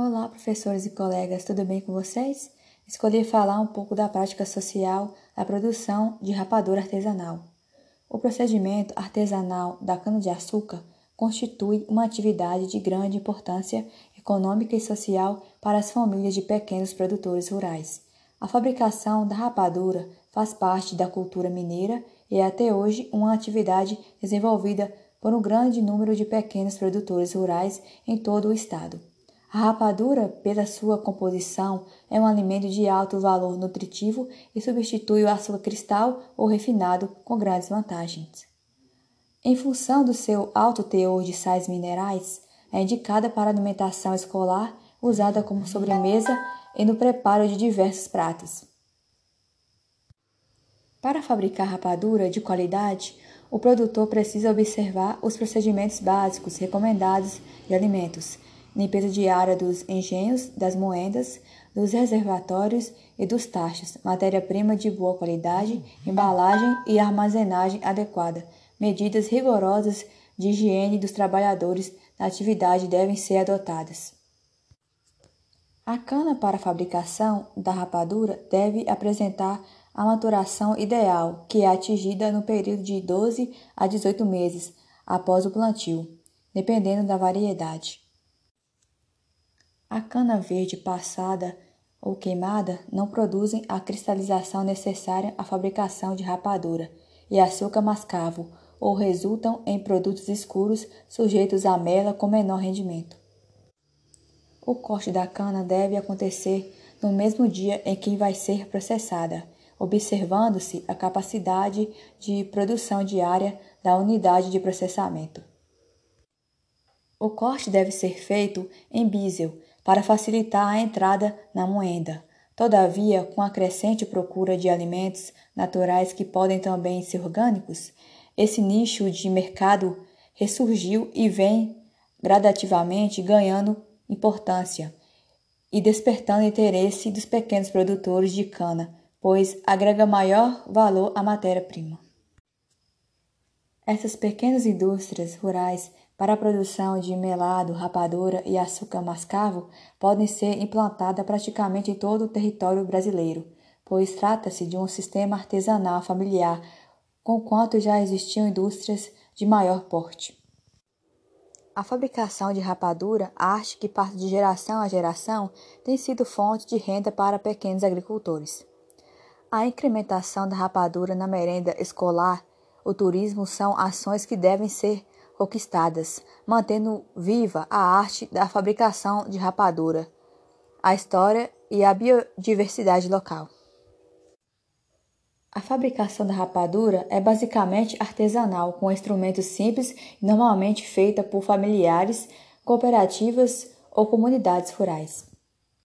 Olá, professores e colegas, tudo bem com vocês? Escolhi falar um pouco da prática social da produção de rapadura artesanal. O procedimento artesanal da cana-de-açúcar constitui uma atividade de grande importância econômica e social para as famílias de pequenos produtores rurais. A fabricação da rapadura faz parte da cultura mineira e é até hoje uma atividade desenvolvida por um grande número de pequenos produtores rurais em todo o estado. A rapadura, pela sua composição, é um alimento de alto valor nutritivo e substitui o açúcar cristal ou refinado com grandes vantagens. Em função do seu alto teor de sais minerais, é indicada para alimentação escolar, usada como sobremesa e no preparo de diversos pratos. Para fabricar rapadura de qualidade, o produtor precisa observar os procedimentos básicos recomendados de alimentos limpeza diária dos engenhos, das moedas, dos reservatórios e dos taxas, matéria-prima de boa qualidade, embalagem e armazenagem adequada. Medidas rigorosas de higiene dos trabalhadores na atividade devem ser adotadas. A cana para a fabricação da rapadura deve apresentar a maturação ideal, que é atingida no período de 12 a 18 meses após o plantio, dependendo da variedade. A cana verde passada ou queimada não produzem a cristalização necessária à fabricação de rapadura e açúcar mascavo ou resultam em produtos escuros sujeitos a mela com menor rendimento. O corte da cana deve acontecer no mesmo dia em que vai ser processada, observando-se a capacidade de produção diária da unidade de processamento. O corte deve ser feito em bisel para facilitar a entrada na moenda. Todavia, com a crescente procura de alimentos naturais que podem também ser orgânicos, esse nicho de mercado ressurgiu e vem gradativamente ganhando importância e despertando interesse dos pequenos produtores de cana, pois agrega maior valor à matéria-prima. Essas pequenas indústrias rurais para a produção de melado, rapadura e açúcar mascavo podem ser implantadas praticamente em todo o território brasileiro, pois trata-se de um sistema artesanal familiar, conquanto já existiam indústrias de maior porte. A fabricação de rapadura, arte que parte de geração a geração, tem sido fonte de renda para pequenos agricultores. A incrementação da rapadura na merenda escolar, o turismo são ações que devem ser conquistadas, mantendo viva a arte da fabricação de rapadura, a história e a biodiversidade local. A fabricação da rapadura é basicamente artesanal, com instrumentos simples e normalmente feita por familiares, cooperativas ou comunidades rurais.